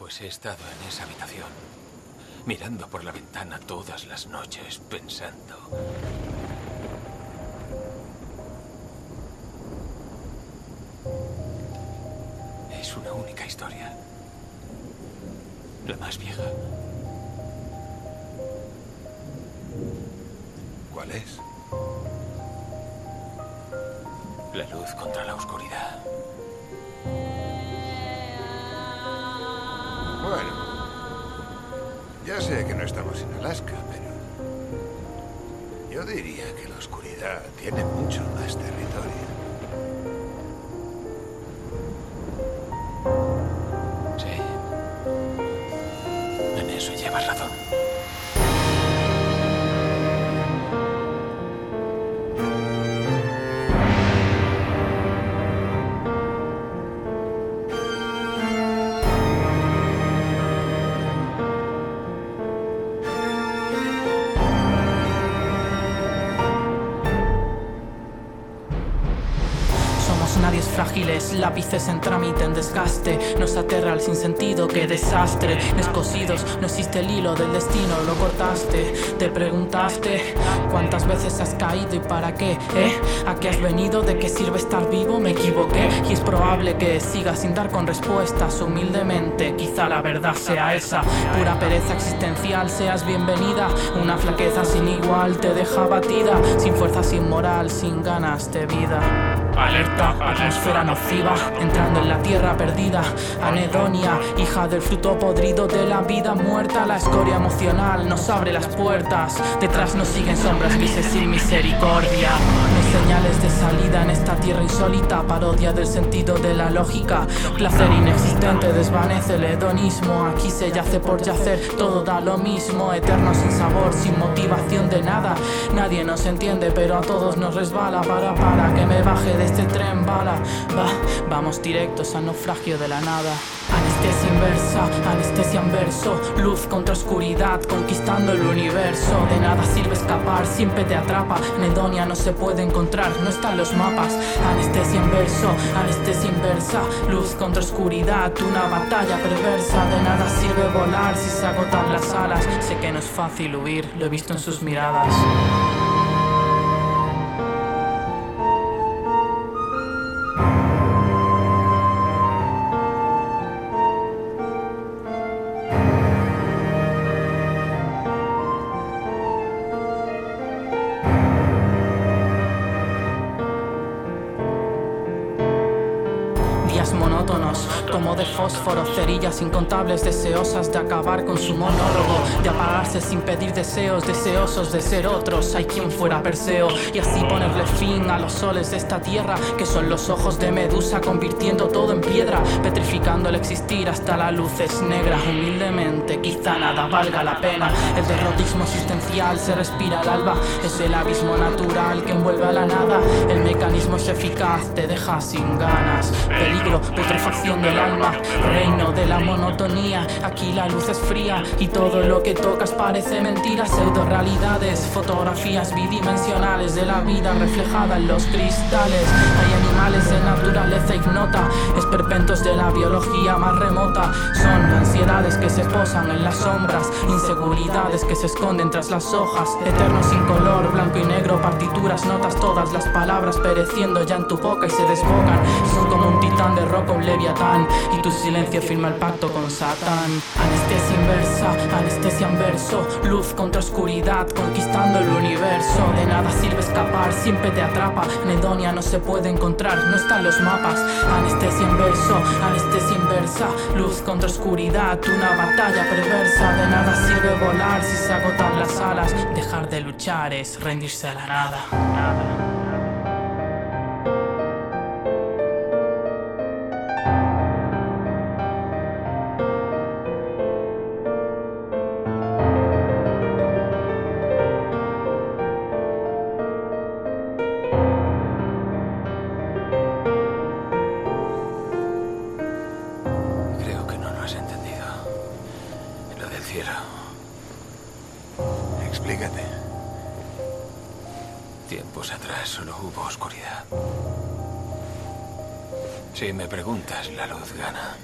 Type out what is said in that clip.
Pues he estado en esa habitación, mirando por la ventana todas las noches, pensando... Es una única historia. La más vieja. ¿Cuál es? La luz contra la oscuridad. Bueno, ya sé que no estamos en Alaska, pero yo diría que la oscuridad tiene mucho más territorio. Lápices en trámite, en desgaste. Nos aterra el sinsentido, qué desastre. Descosidos, no existe el hilo del destino, lo cortaste. Te preguntaste cuántas veces has caído y para qué, ¿eh? ¿A qué has venido? ¿De qué sirve estar vivo? Me equivoqué y es probable que sigas sin dar con respuestas. Humildemente, quizá la verdad sea esa. Pura pereza existencial, seas bienvenida. Una flaqueza sin igual te deja batida. Sin fuerza, sin moral, sin ganas de vida. Alerta, atmósfera nociva, entrando en la tierra perdida. Anedonia, hija del fruto podrido de la vida muerta. La escoria emocional nos abre las puertas. Detrás nos siguen sombras grises sin misericordia. No hay señales de salida en esta tierra insólita. Parodia del sentido de la lógica. Placer inexistente desvanece el hedonismo. Aquí se yace por yacer, todo da lo mismo. Eterno sin sabor, sin motivación de nada. Nadie nos entiende, pero a todos nos resbala. Para, para, que me baje de este tren bala. Va, vamos directos al naufragio de la nada. Anestesia inversa, anestesia en verso. Luz contra oscuridad, conquistando el universo. De nada sirve escapar, siempre te atrapa. Nedonia no se puede encontrar, no están los mapas. Anestesia en verso, anestesia inversa. Luz contra oscuridad, una batalla perversa. De nada sirve volar si se agotan las alas. Sé que no es fácil huir, lo he visto en sus miradas. Como de fósforo, cerillas incontables deseosas de acabar con su monólogo, de apagarse sin pedir deseos, deseosos de ser otros. Hay quien fuera Perseo y así ponerle fin a los soles de esta tierra, que son los ojos de Medusa, convirtiendo todo en piedra, petrificando el existir hasta la luz es negra. Humildemente, quizá nada valga la pena. El derrotismo existencial se respira al alba, es el abismo natural que envuelve a la nada. El mecanismo es eficaz, te deja sin ganas. Peligro, putrefacción del alma, reino de la monotonía. Aquí la luz es fría y todo lo que tocas parece mentira. Pseudo realidades, fotografías bidimensionales de la vida reflejada en los cristales. Hay animales de naturaleza ignota, esperpentos de la biología más remota. Son ansiedades que se posan en las sombras, inseguridades que se esconden tras las hojas. Eterno sin color, blanco y negro, partituras, notas, todas las palabras pereciendo ya en tu boca y se desbocan. De roca, un leviatán. Y tu silencio firma el pacto con Satán. Anestesia inversa, anestesia en verso. Luz contra oscuridad, conquistando el universo. De nada sirve escapar, siempre te atrapa. Nedonia no se puede encontrar, no están los mapas. Anestesia en verso, anestesia inversa. Luz contra oscuridad, una batalla perversa. De nada sirve volar si se agotan las alas. Dejar de luchar es rendirse a la nada. nada. Tiempos atrás solo hubo oscuridad. Si me preguntas, la luz gana.